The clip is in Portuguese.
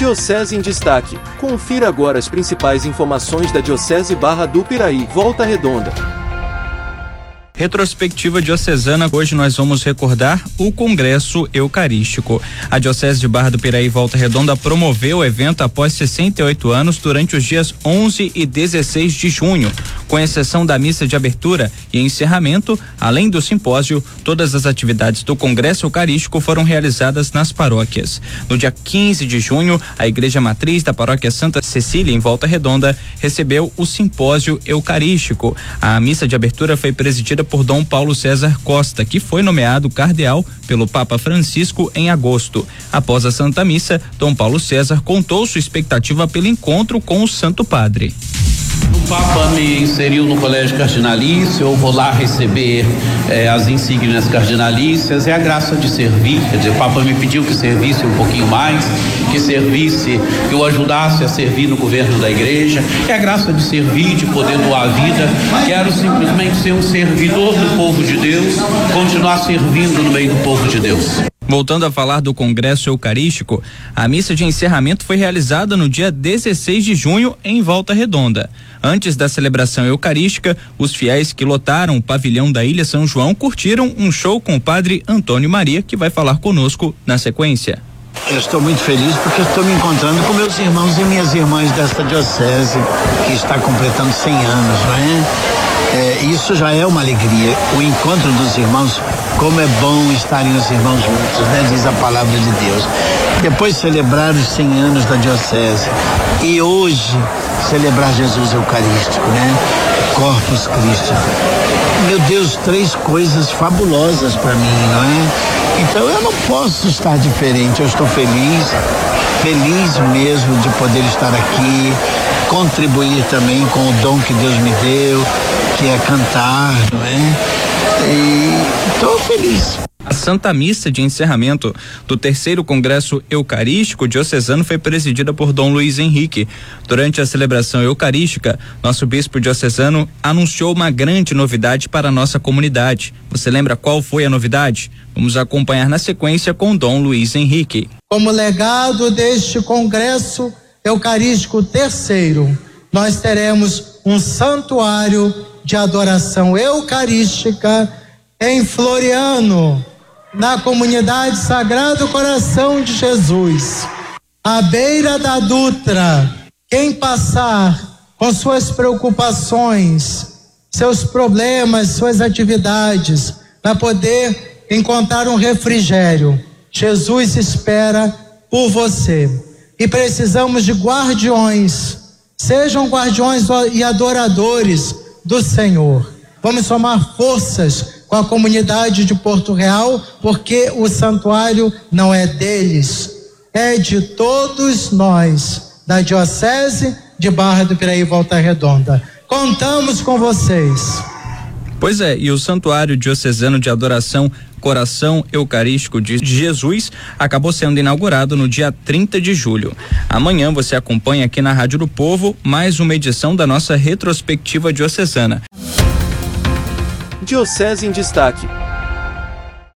Diocese em Destaque. Confira agora as principais informações da Diocese Barra do Piraí, Volta Redonda. Retrospectiva Diocesana, hoje nós vamos recordar o Congresso Eucarístico. A Diocese de Barra do Piraí Volta Redonda promoveu o evento após 68 anos durante os dias 11 e 16 de junho. Com exceção da missa de abertura e encerramento, além do simpósio, todas as atividades do Congresso Eucarístico foram realizadas nas paróquias. No dia 15 de junho, a Igreja Matriz da Paróquia Santa Cecília, em Volta Redonda, recebeu o simpósio Eucarístico. A missa de abertura foi presidida por Dom Paulo César Costa, que foi nomeado cardeal pelo Papa Francisco em agosto. Após a Santa Missa, Dom Paulo César contou sua expectativa pelo encontro com o Santo Padre. O Papa me inseriu no colégio cardinalício, eu vou lá receber eh, as insígnias cardinalícias, é a graça de servir. Quer dizer, o Papa me pediu que servisse um pouquinho mais, que servisse, que o ajudasse a servir no governo da igreja. É a graça de servir, de poder doar a vida. Quero simplesmente ser um servidor do povo de Deus, continuar servindo no meio do povo de Deus. Voltando a falar do Congresso Eucarístico, a missa de encerramento foi realizada no dia 16 de junho em Volta Redonda. Antes da celebração eucarística, os fiéis que lotaram o pavilhão da Ilha São João curtiram um show com o padre Antônio Maria, que vai falar conosco na sequência. Eu estou muito feliz porque estou me encontrando com meus irmãos e minhas irmãs desta diocese que está completando 100 anos, não é? É, isso já é uma alegria. O encontro dos irmãos, como é bom estarem os irmãos juntos, né? Diz a palavra de Deus. Depois celebrar os 100 anos da diocese e hoje celebrar Jesus Eucarístico, né? Corpus Christi. Meu Deus, três coisas fabulosas para mim, não é? Então eu não posso estar diferente. Eu estou feliz, feliz mesmo de poder estar aqui, contribuir também com o dom que Deus me deu, que é cantar, não é? E estou feliz. A Santa Missa de encerramento do terceiro Congresso Eucarístico Diocesano foi presidida por Dom Luiz Henrique. Durante a celebração eucarística, nosso bispo diocesano anunciou uma grande novidade para a nossa comunidade. Você lembra qual foi a novidade? Vamos acompanhar na sequência com Dom Luiz Henrique. Como legado deste Congresso Eucarístico terceiro, nós teremos um santuário de adoração eucarística em Floriano, na comunidade Sagrado Coração de Jesus, à beira da Dutra. Quem passar com suas preocupações, seus problemas, suas atividades, para poder encontrar um refrigério, Jesus espera por você. E precisamos de guardiões, sejam guardiões e adoradores do Senhor. Vamos somar forças com a comunidade de Porto Real, porque o santuário não é deles, é de todos nós, da Diocese de Barra do Piraí Volta Redonda. Contamos com vocês. Pois é, e o Santuário Diocesano de Adoração Coração Eucarístico de Jesus acabou sendo inaugurado no dia 30 de julho. Amanhã você acompanha aqui na Rádio do Povo mais uma edição da nossa retrospectiva diocesana. Diocese em Destaque.